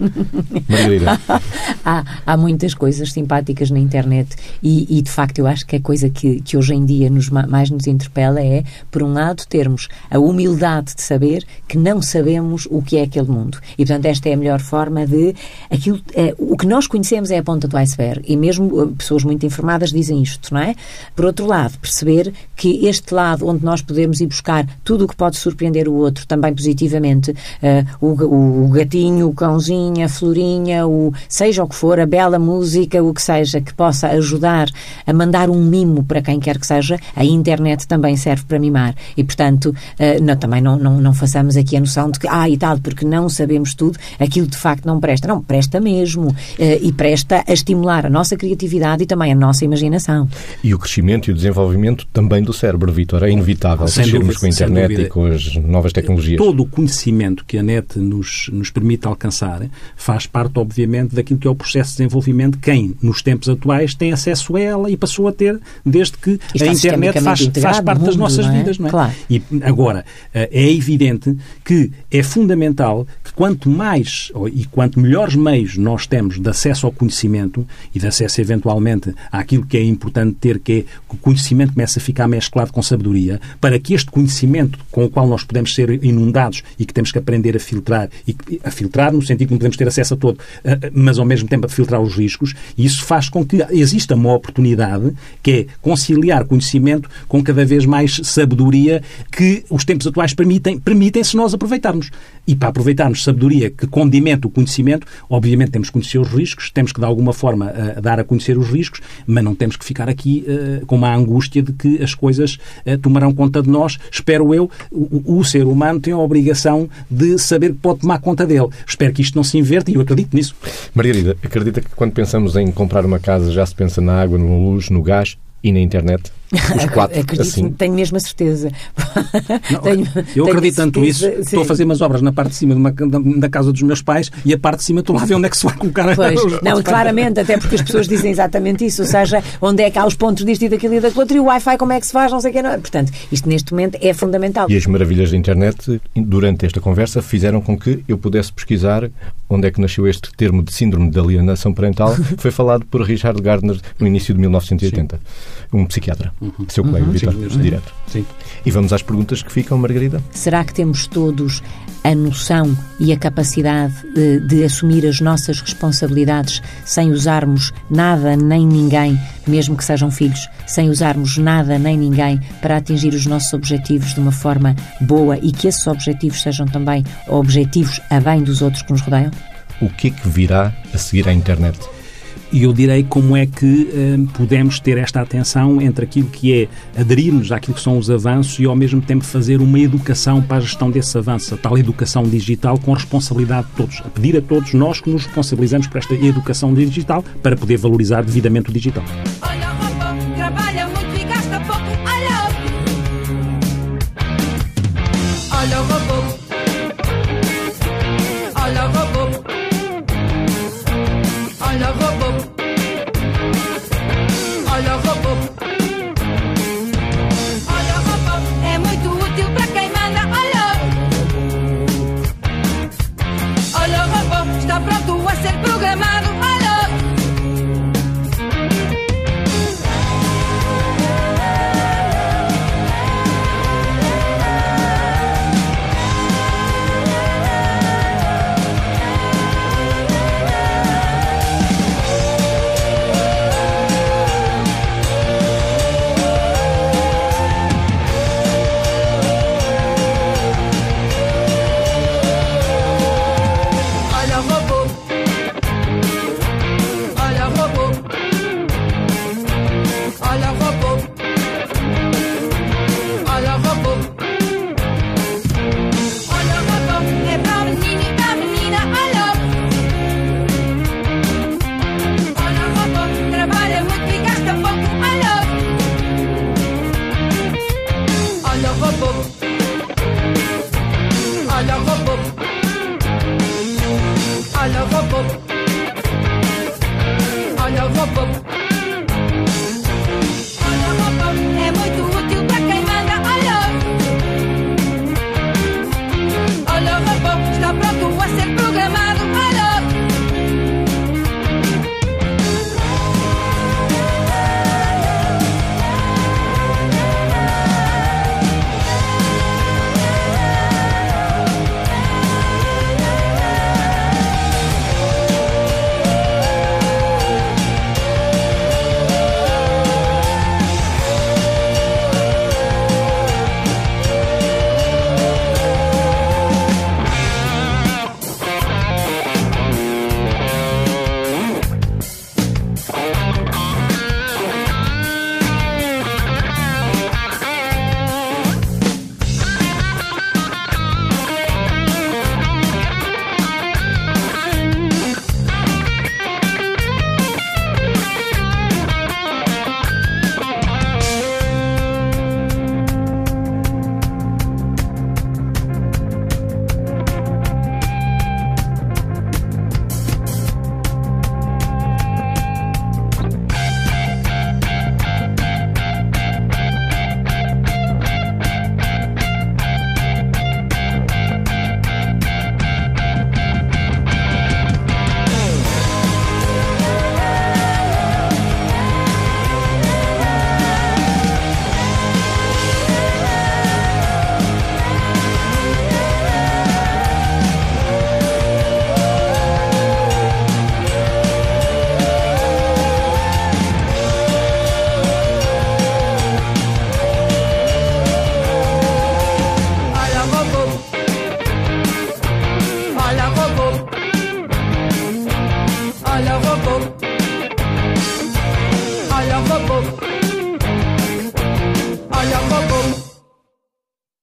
Margarida. há, há muitas coisas simpáticas na internet e, e, de facto, eu acho que a coisa que, que hoje em dia nos, mais nos interpela é, por um lado, termos a humildade de saber que não sabemos o que é aquele mundo. E, portanto, esta é a melhor forma de... Aquilo, é, o que nós conhecemos é a ponta do iceberg e mesmo uh, pessoas muito informadas dizem isto, não é? Por outro lado, perceber que este lado onde nós podemos ir buscar tudo o que pode surpreender o outro também positivamente uh, o, o, gatinho, o cãozinho, a florinha, o, seja o que for, a bela música, o que seja, que possa ajudar a mandar um mimo para quem quer que seja, a internet também serve para mimar. E, portanto, uh, não, também não, não, não façamos aqui a noção de que, ah, e tal, porque não sabemos tudo, aquilo de facto não presta. Não, presta mesmo. Uh, e presta a estimular a nossa criatividade e também a nossa imaginação. E o crescimento e o desenvolvimento também do cérebro, Vitor. É inevitável crescermos com a internet e com as novas tecnologias. Todo o conhecimento conhecimento que a net nos, nos permite alcançar faz parte, obviamente, daquilo que é o processo de desenvolvimento. Quem, nos tempos atuais, tem acesso a ela e passou a ter desde que a internet faz, faz parte mundo, das nossas é? vidas. Não é? Claro. E agora, eh, é evidente que é fundamental que quanto mais e quanto melhores meios nós temos de acesso ao conhecimento e de acesso, eventualmente, àquilo que é importante ter, que é que o conhecimento começa a ficar mesclado com sabedoria, para que este conhecimento com o qual nós podemos ser inundados e que temos que aprender a filtrar, e a filtrar no sentido que não podemos ter acesso a todo, eh, eh, mas ao mesmo tempo a filtrar os riscos, e isso faz com que exista uma oportunidade que é conciliar conhecimento com cada vez mais sabedoria que os tempos atuais permitem, permitem se nós aproveitarmos. E para aproveitarmos sabedoria que condimenta o conhecimento, obviamente temos que conhecer os riscos, temos que de alguma forma uh, dar a conhecer os riscos, mas não temos que ficar aqui uh, com uma angústia de que as coisas uh, tomarão conta de nós. Espero eu, o, o ser humano tem a obrigação de saber que pode tomar conta dele. Espero que isto não se inverte e eu acredito nisso. Margarida, acredita que quando pensamos em comprar uma casa já se pensa na água, na luz, no gás e na internet? Os quatro, acredito, assim. Tenho mesmo a certeza. Não, tenho, eu tenho acredito tanto isso. Sim. Estou a fazer umas obras na parte de cima de uma, da, da, casa dos meus pais e a parte de cima estou lá a ver onde é que se vai colocar pois, os, Não, claramente, até porque as pessoas dizem exatamente isso. Ou seja, onde é que há os pontos disto e daquilo e daquilo outro e o Wi-Fi como é que se faz, não sei o que. Não. Portanto, isto neste momento é fundamental. E as maravilhas da internet, durante esta conversa, fizeram com que eu pudesse pesquisar onde é que nasceu este termo de síndrome de alienação parental. Foi falado por Richard Gardner no início de 1980. Sim. Um psiquiatra, uhum. seu colega. Uhum Sim, direto. Sim. E vamos às perguntas que ficam, Margarida. Será que temos todos a noção e a capacidade de, de, assumir as nossas responsabilidades sem usarmos nada nem ninguém, mesmo que sejam filhos, sem usarmos nada nem ninguém para atingir os nossos objetivos de uma forma boa e que esses objetivos sejam também objetivos a bem dos outros que nos rodeiam? O que é que virá a seguir à internet? E eu direi como é que uh, podemos ter esta atenção entre aquilo que é aderirmos àquilo que são os avanços e ao mesmo tempo fazer uma educação para a gestão desses avanços, a tal educação digital com responsabilidade de todos, a pedir a todos nós que nos responsabilizamos por esta educação digital para poder valorizar devidamente o digital.